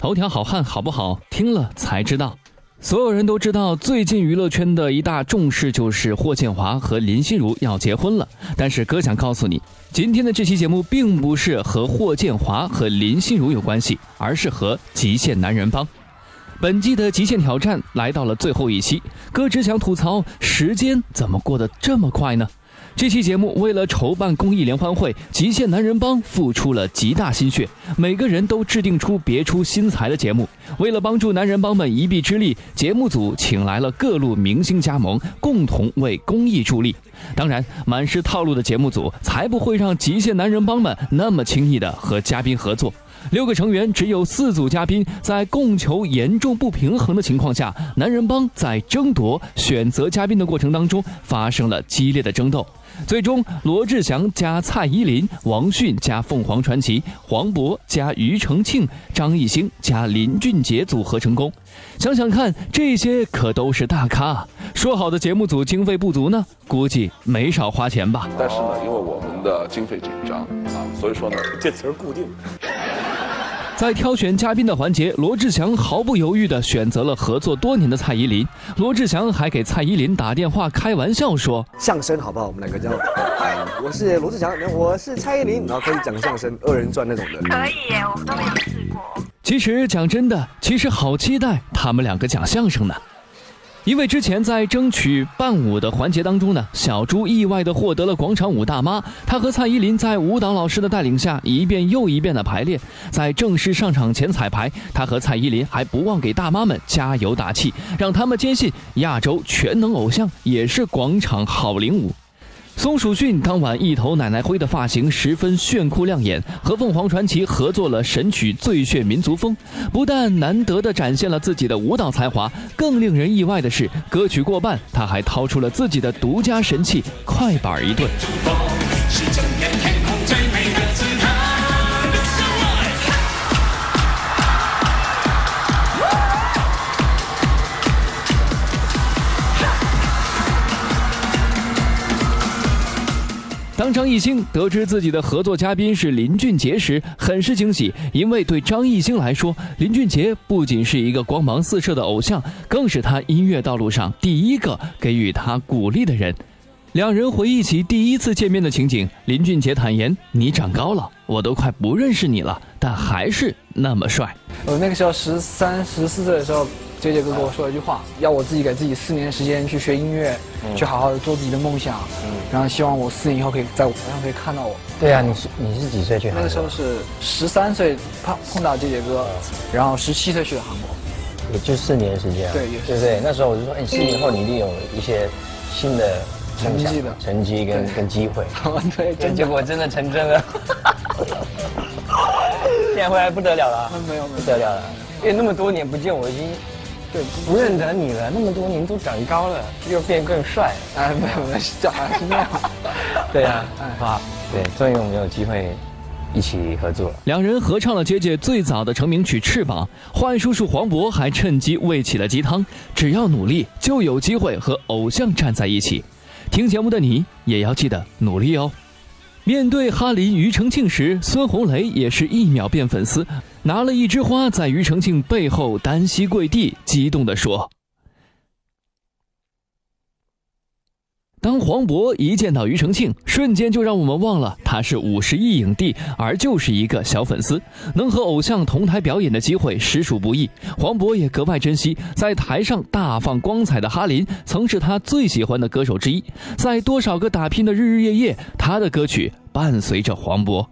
头条好汉好不好？听了才知道。所有人都知道，最近娱乐圈的一大重事就是霍建华和林心如要结婚了。但是哥想告诉你，今天的这期节目并不是和霍建华和林心如有关系，而是和极限男人帮。本季的极限挑战来到了最后一期，哥只想吐槽，时间怎么过得这么快呢？这期节目为了筹办公益联欢会，极限男人帮付出了极大心血，每个人都制定出别出心裁的节目。为了帮助男人帮们一臂之力，节目组请来了各路明星加盟，共同为公益助力。当然，满是套路的节目组才不会让极限男人帮们那么轻易的和嘉宾合作。六个成员只有四组嘉宾，在供求严重不平衡的情况下，男人帮在争夺选择嘉宾的过程当中发生了激烈的争斗。最终，罗志祥加蔡依林，王迅加凤凰传奇，黄渤加庾澄庆，张艺兴加林俊杰组合成功。想想看，这些可都是大咖。说好的节目组经费不足呢？估计没少花钱吧。但是呢，因为我们的经费紧张啊，所以说呢，这词儿固定。在挑选嘉宾的环节，罗志祥毫不犹豫地选择了合作多年的蔡依林。罗志祥还给蔡依林打电话开玩笑说：“相声好不好？我们两个叫，我是罗志祥，我是蔡依林，然后可以讲相声二人转那种的。可以耶，我们都没有试过。其实讲真的，其实好期待他们两个讲相声呢。因为之前在争取伴舞的环节当中呢，小猪意外的获得了广场舞大妈。她和蔡依林在舞蹈老师的带领下，一遍又一遍的排练。在正式上场前彩排，她和蔡依林还不忘给大妈们加油打气，让他们坚信亚洲全能偶像也是广场好领舞。松鼠逊当晚一头奶奶灰的发型十分炫酷亮眼，和凤凰传奇合作了神曲《最炫民族风》，不但难得的展现了自己的舞蹈才华，更令人意外的是，歌曲过半，他还掏出了自己的独家神器——快板一顿。当张艺兴得知自己的合作嘉宾是林俊杰时，很是惊喜，因为对张艺兴来说，林俊杰不仅是一个光芒四射的偶像，更是他音乐道路上第一个给予他鼓励的人。两人回忆起第一次见面的情景，林俊杰坦言：“你长高了，我都快不认识你了，但还是那么帅。”我那个时候十三、十四岁的时候。杰杰哥跟我说了一句话，要我自己给自己四年时间去学音乐，去好好的做自己的梦想，然后希望我四年以后可以在舞台上可以看到我。对啊，你是你是几岁去？那个时候是十三岁碰碰到杰杰哥，然后十七岁去了韩国，也就四年时间。对，对不对？那时候我就说，哎，四年后你一定有一些新的成绩的成绩跟跟机会。对，结果真的成真了。现在回来不得了了，没有不得了了，因为那么多年不见，我已经。对，不认得你了，那么多年都长高了，又变更帅。哎，没有没有，小孩是那样。对啊，好，对，终于我们有机会一起合作了。两人合唱了姐姐最早的成名曲《翅膀》，坏叔叔黄渤还趁机喂起了鸡汤。只要努力，就有机会和偶像站在一起。听节目的你也要记得努力哦。面对哈林、庾澄庆时，孙红雷也是一秒变粉丝。拿了一枝花，在庾澄庆背后单膝跪地，激动地说：“当黄渤一见到庾澄庆，瞬间就让我们忘了他是五十亿影帝，而就是一个小粉丝。能和偶像同台表演的机会实属不易，黄渤也格外珍惜。在台上大放光彩的哈林，曾是他最喜欢的歌手之一。在多少个打拼的日日夜夜，他的歌曲伴随着黄渤。”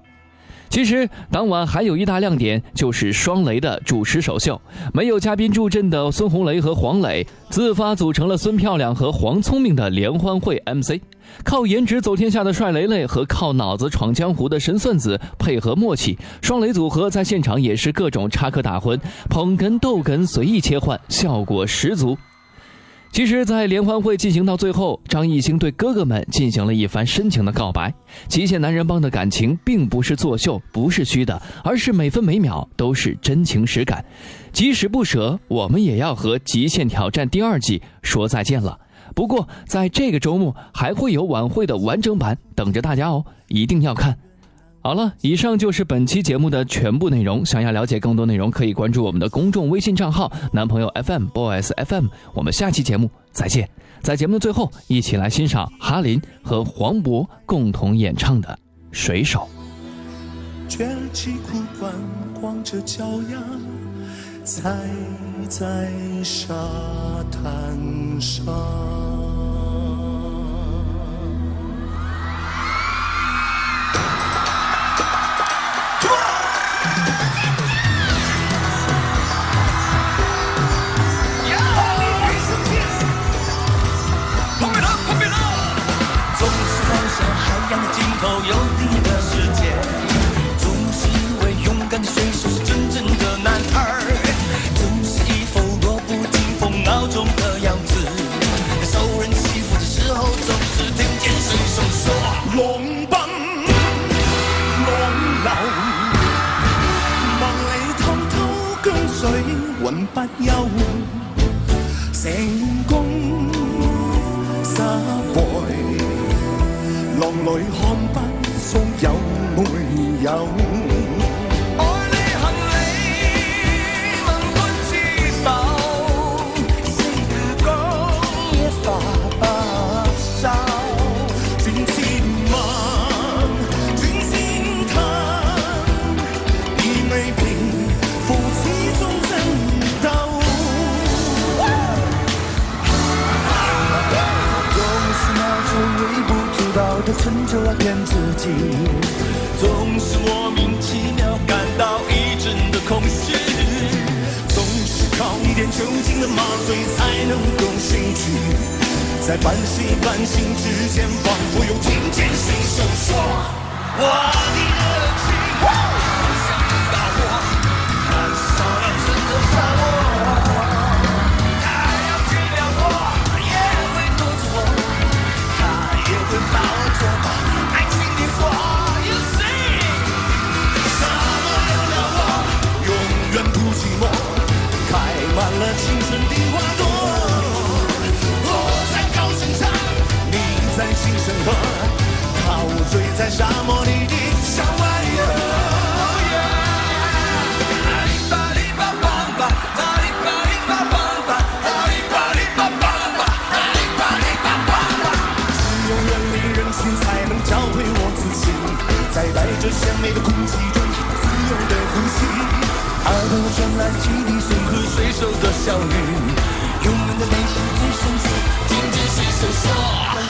其实当晚还有一大亮点，就是双雷的主持首秀。没有嘉宾助阵的孙红雷和黄磊，自发组成了孙漂亮和黄聪明的联欢会 MC。靠颜值走天下的帅雷雷和靠脑子闯江湖的神算子配合默契，双雷组合在现场也是各种插科打诨、捧哏逗哏随意切换，效果十足。其实，在联欢会进行到最后，张艺兴对哥哥们进行了一番深情的告白。极限男人帮的感情并不是作秀，不是虚的，而是每分每秒都是真情实感。即使不舍，我们也要和《极限挑战》第二季说再见了。不过，在这个周末还会有晚会的完整版等着大家哦，一定要看。好了，以上就是本期节目的全部内容。想要了解更多内容，可以关注我们的公众微信账号“男朋友 FM Boys FM”。我们下期节目再见。在节目的最后，一起来欣赏哈林和黄渤共同演唱的《水手》。卷起裤管，光着脚丫，踩在沙滩上。不休，成功失败。浪里看不出有没有。的成就来骗自己，总是莫名其妙感到一阵的空虚，总是靠一点酒精的麻醉才能够醒去，在半睡半醒之间，仿佛又听见水手说：“我的热情。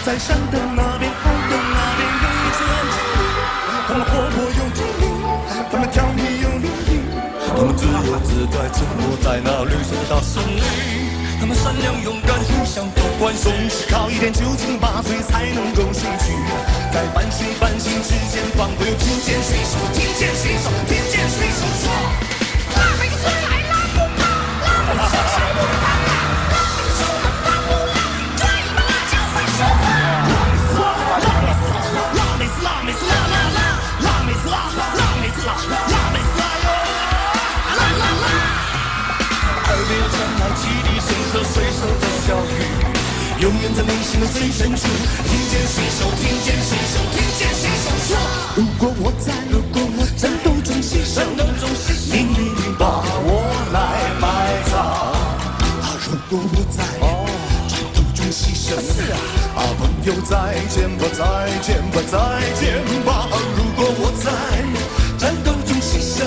在山的那边，海的那边有一只蓝精灵，它们活泼又机灵，他们调皮又伶俐，他们自由自在，沉没在那绿色的大森林。他们善良勇敢，互相都关心，总是靠一点酒精麻醉才能够醒去。在半睡半醒之间，仿佛又听见水手，听见水手，听见水手说：“在内心的最深处，听见水手，听见水手，听见水手说：如果我在，如果我战斗中牺牲，战斗中牺牲，你一定把我来埋葬。啊，如果我在，战斗中牺牲，啊，朋友再见吧，再见吧，再见吧。如果我在战斗中牺牲，